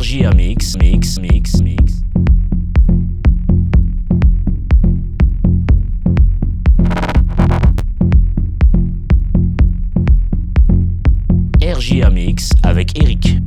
RJA Mix, Mix, Mix, Mix. RJA Mix avec Eric.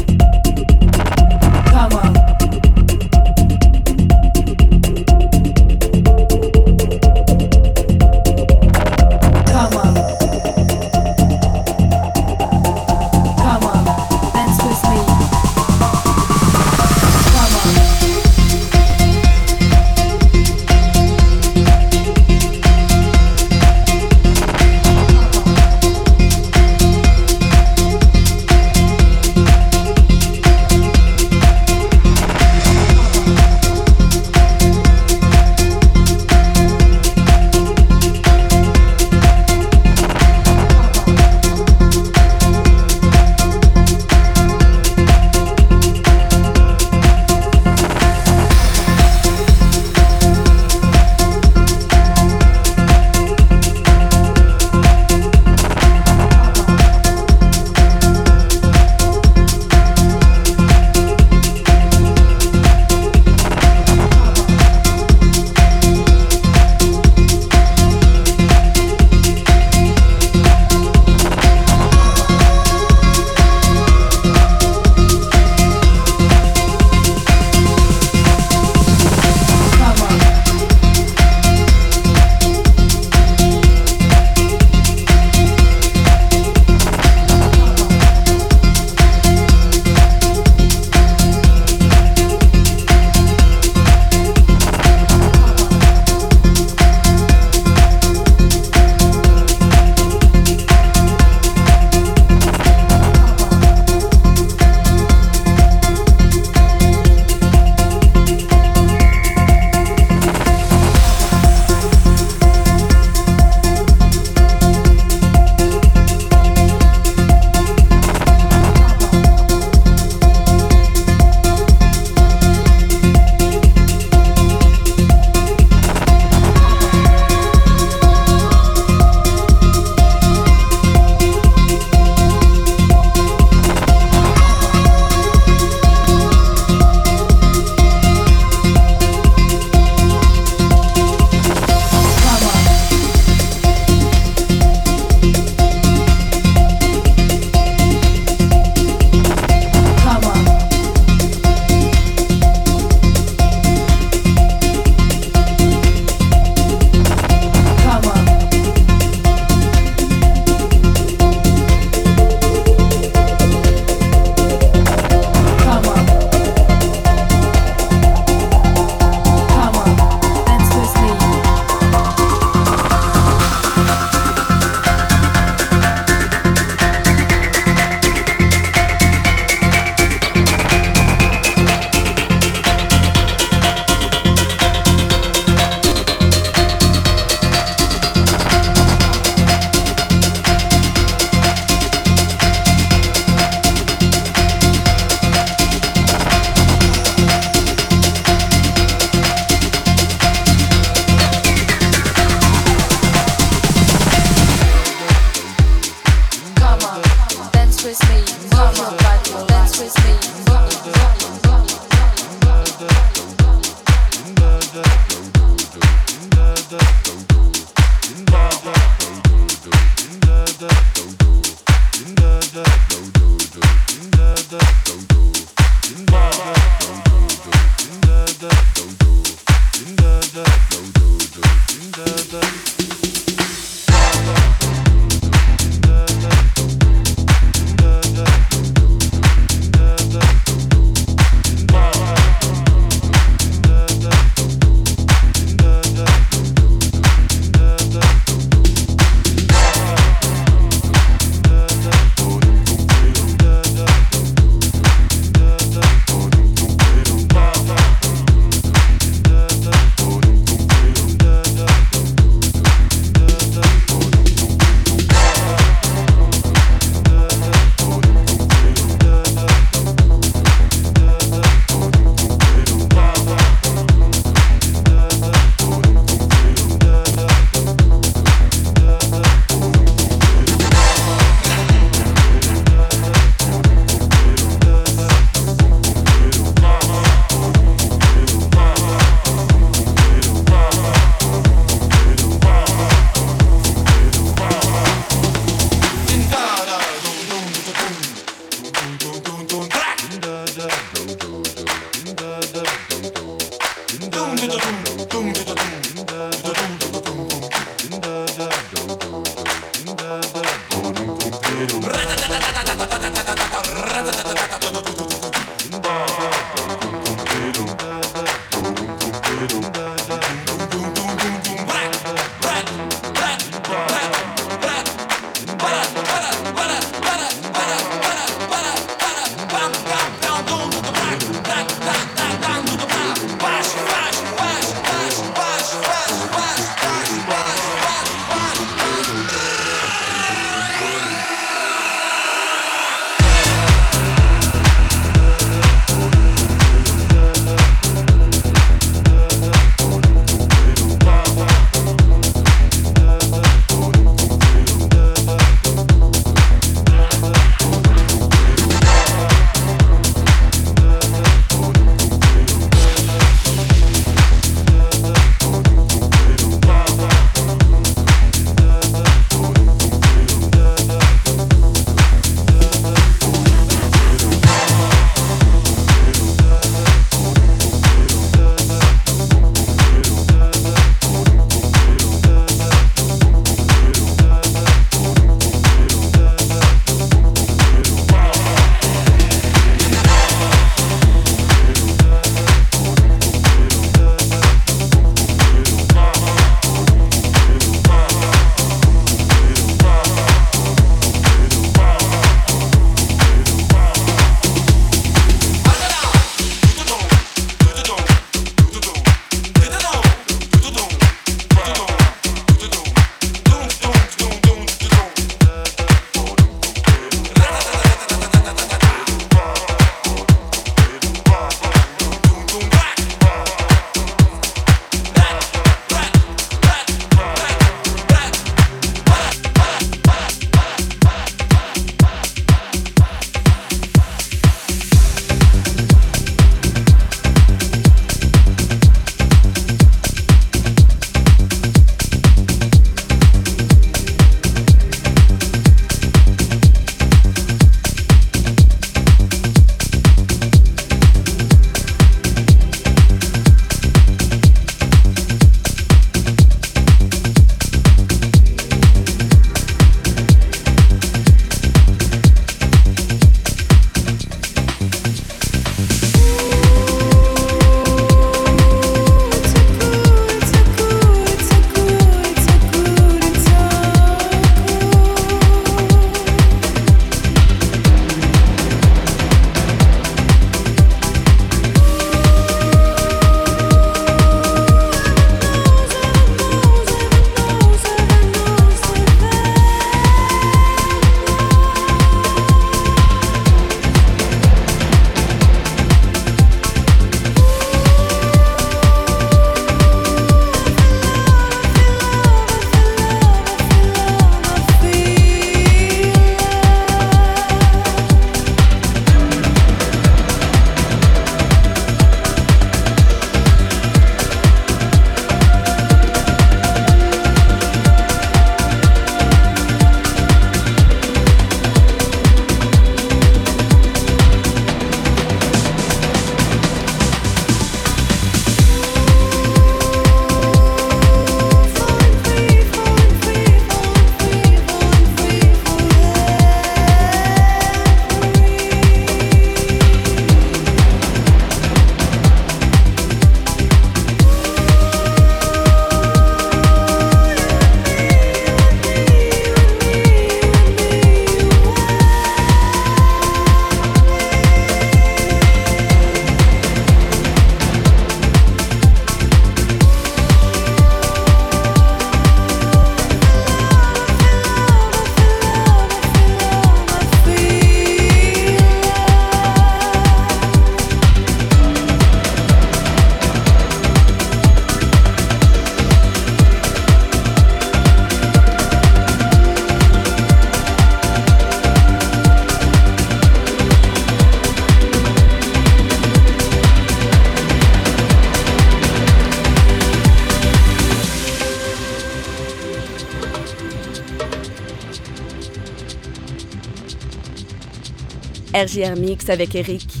RJR Mix avec Eric.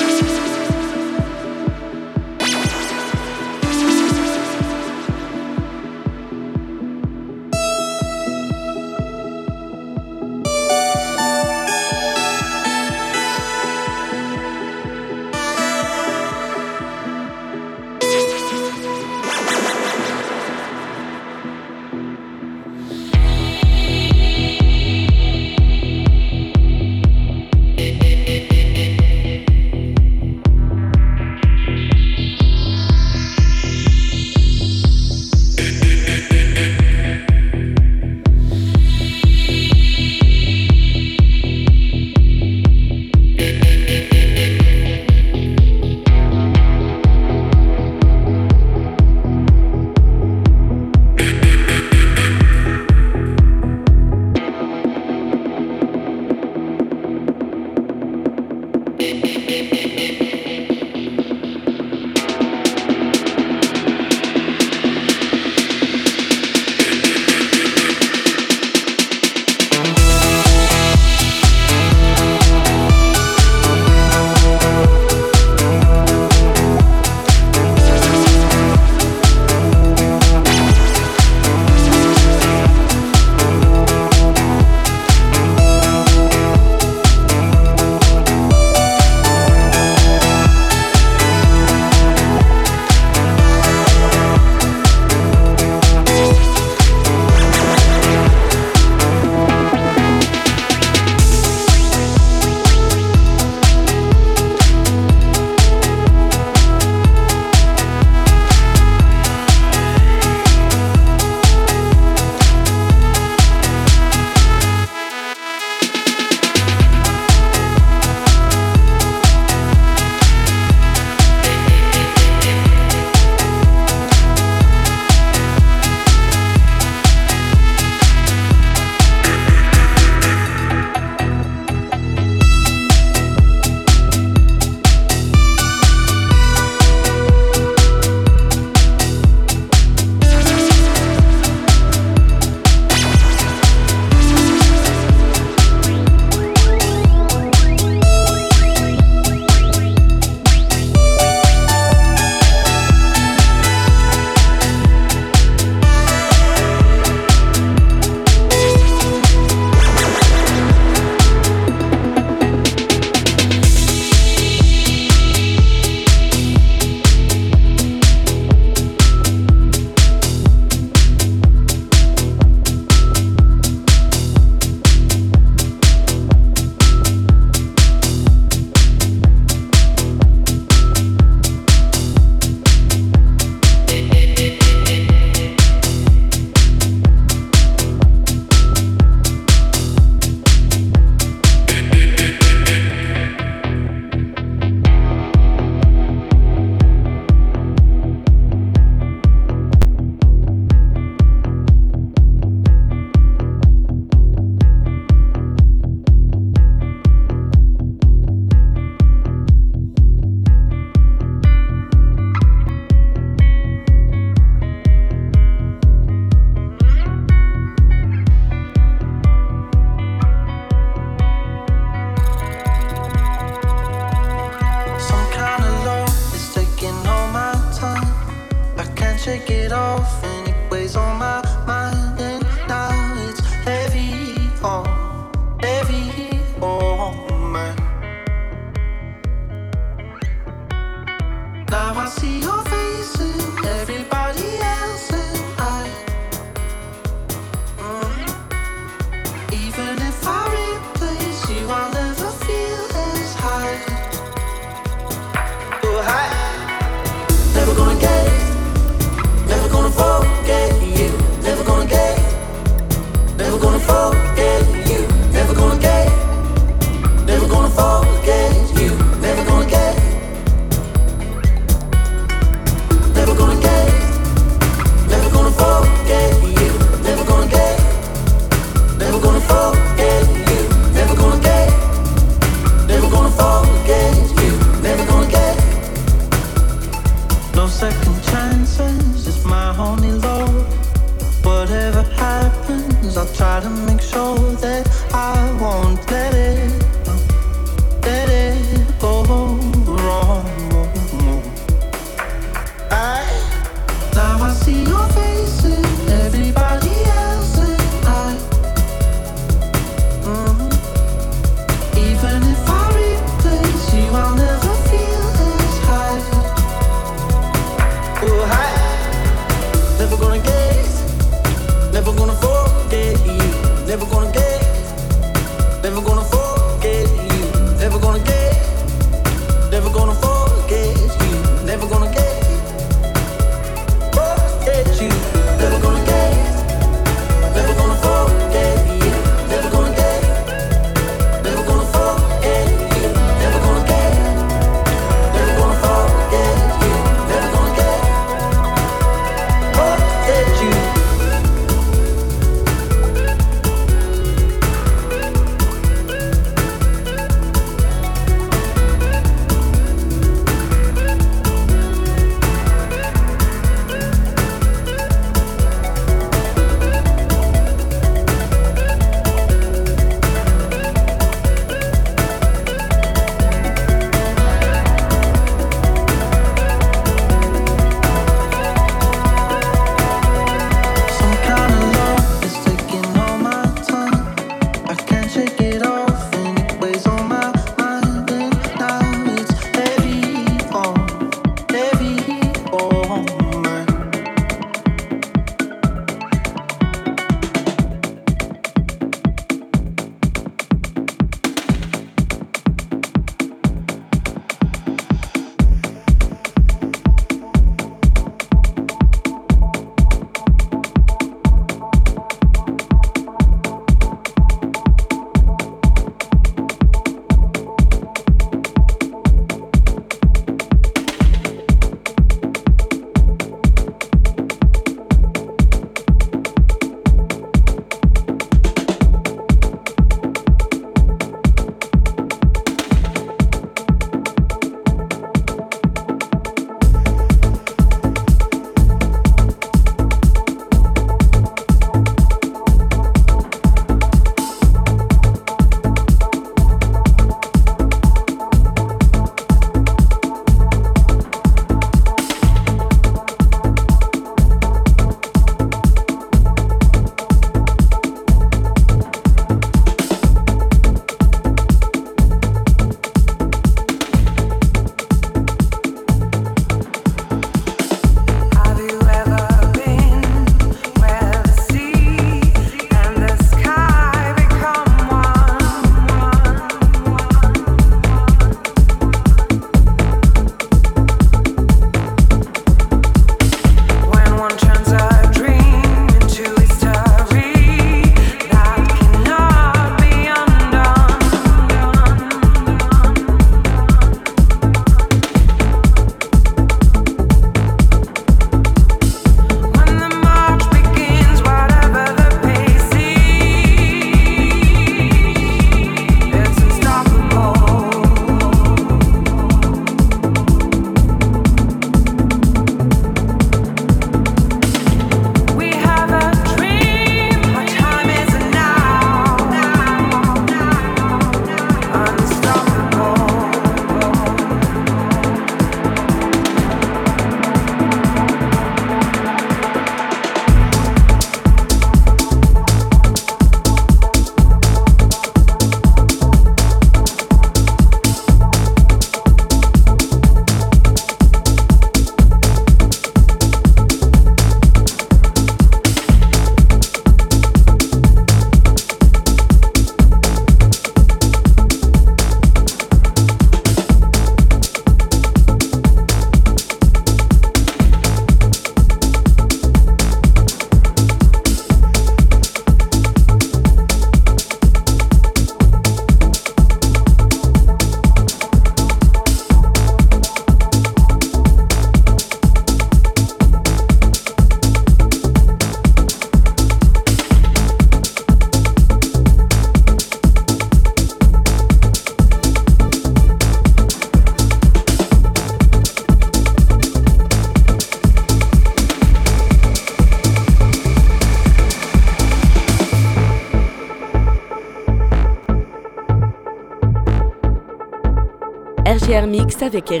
avec Eric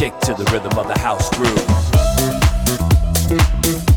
shake to the rhythm of the house groove.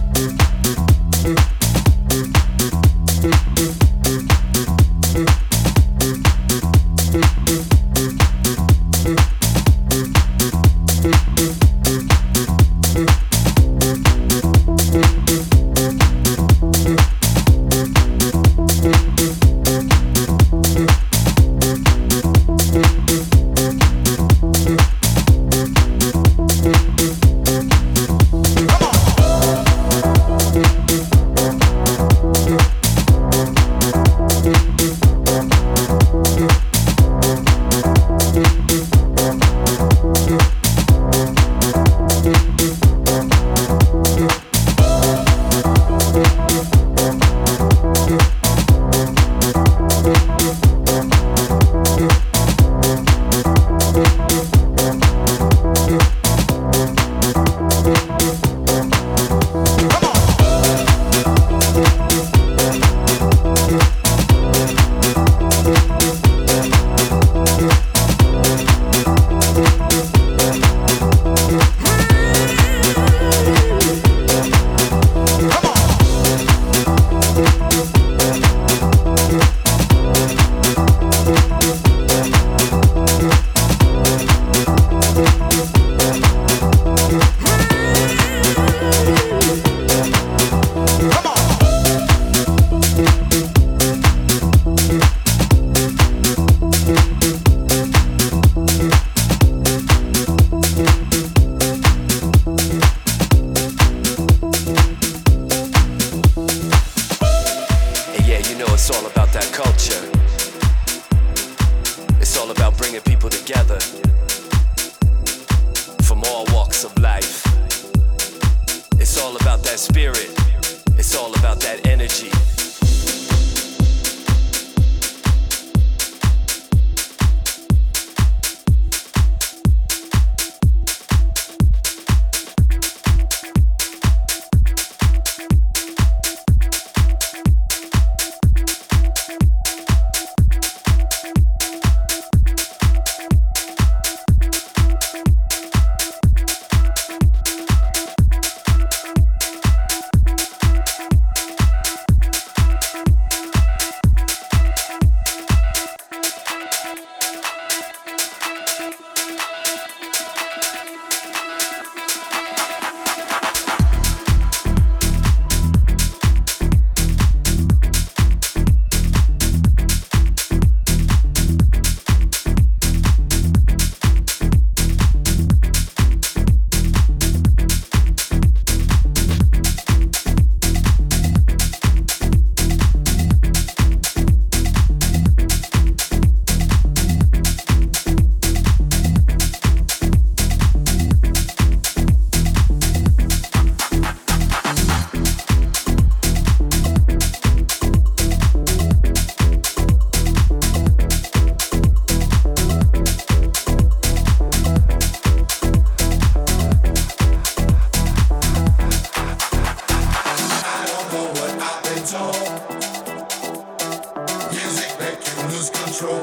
Music make you lose control.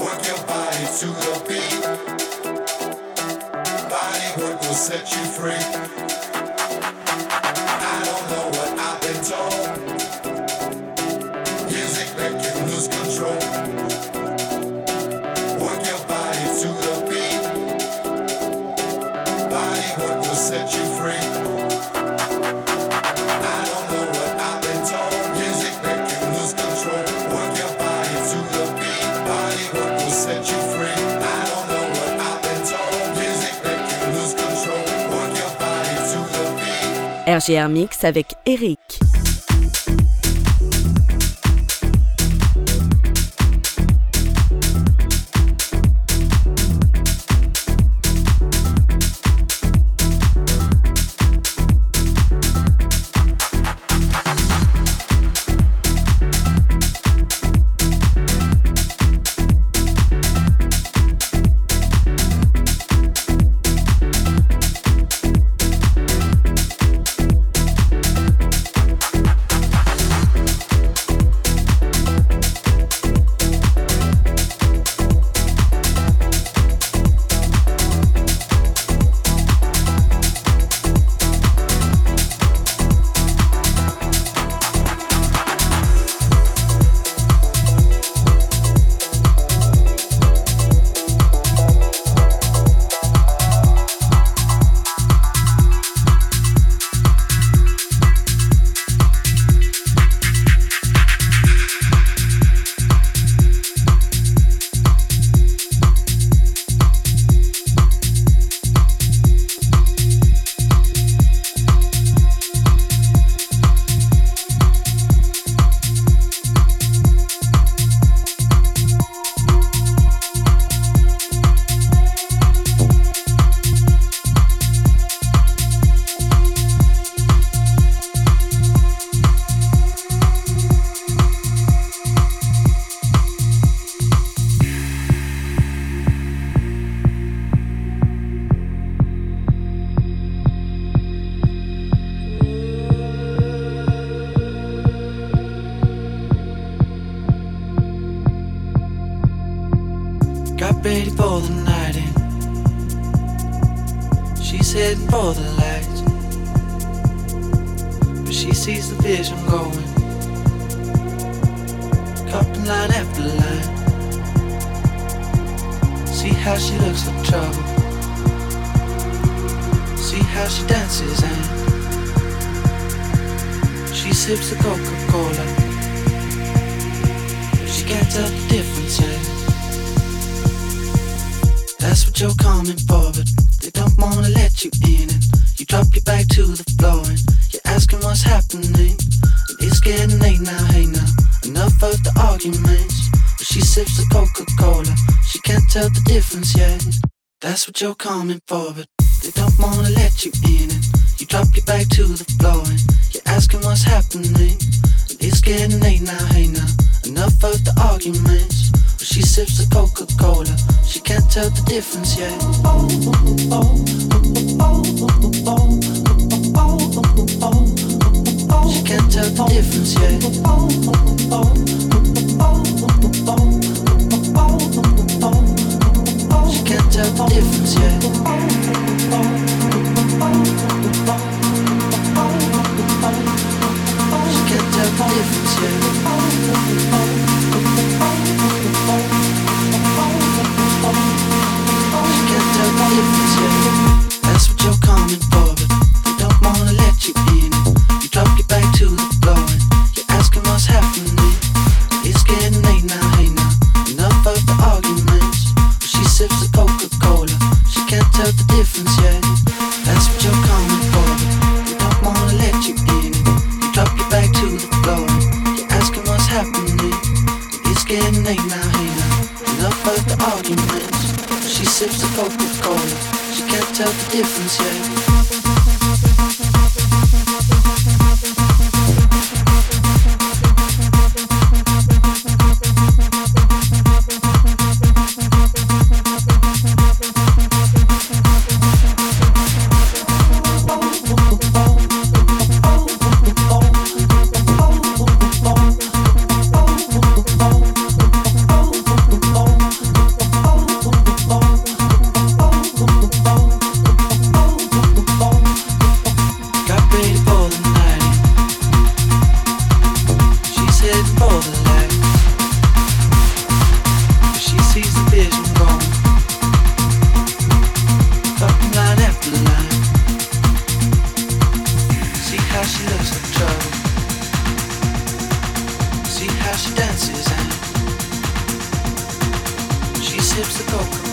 Work your body to the beat. Body work will set you free. RGR Mix avec Eric. she dances and she sips the cocoa.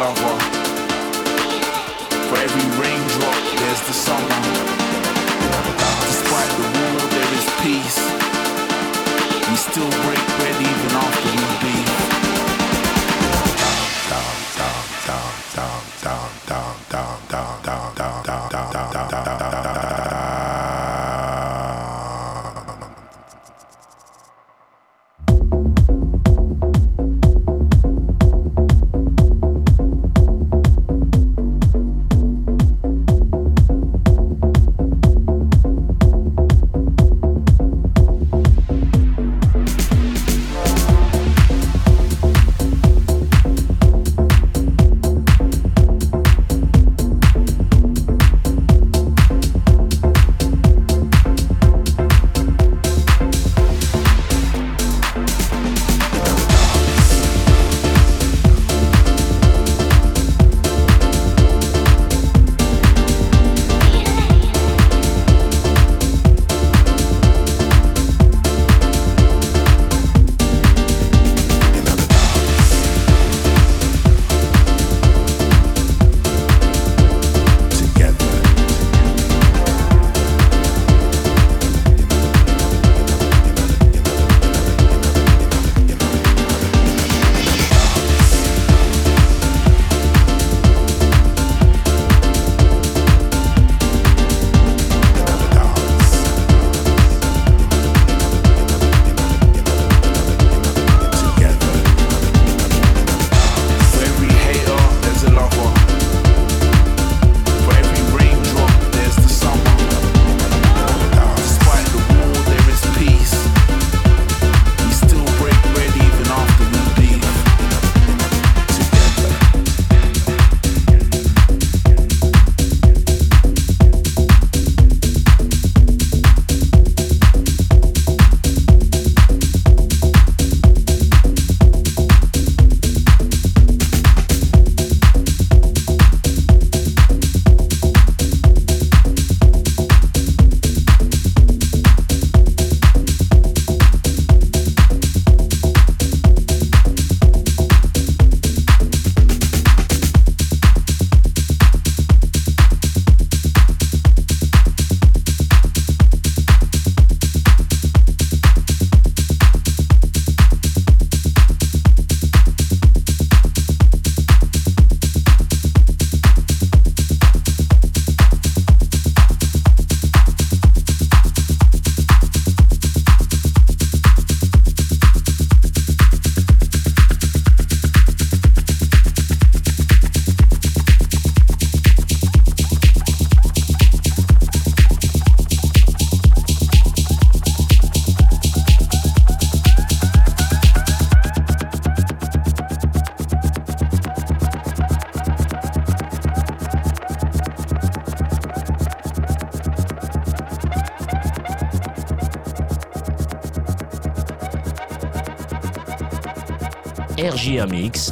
lover. For every raindrop, there's the summer. Despite the war, there is peace. We still break ready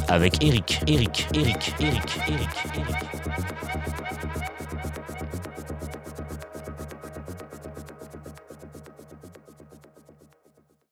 Avec Eric, Eric, Eric, Eric, Eric, Eric.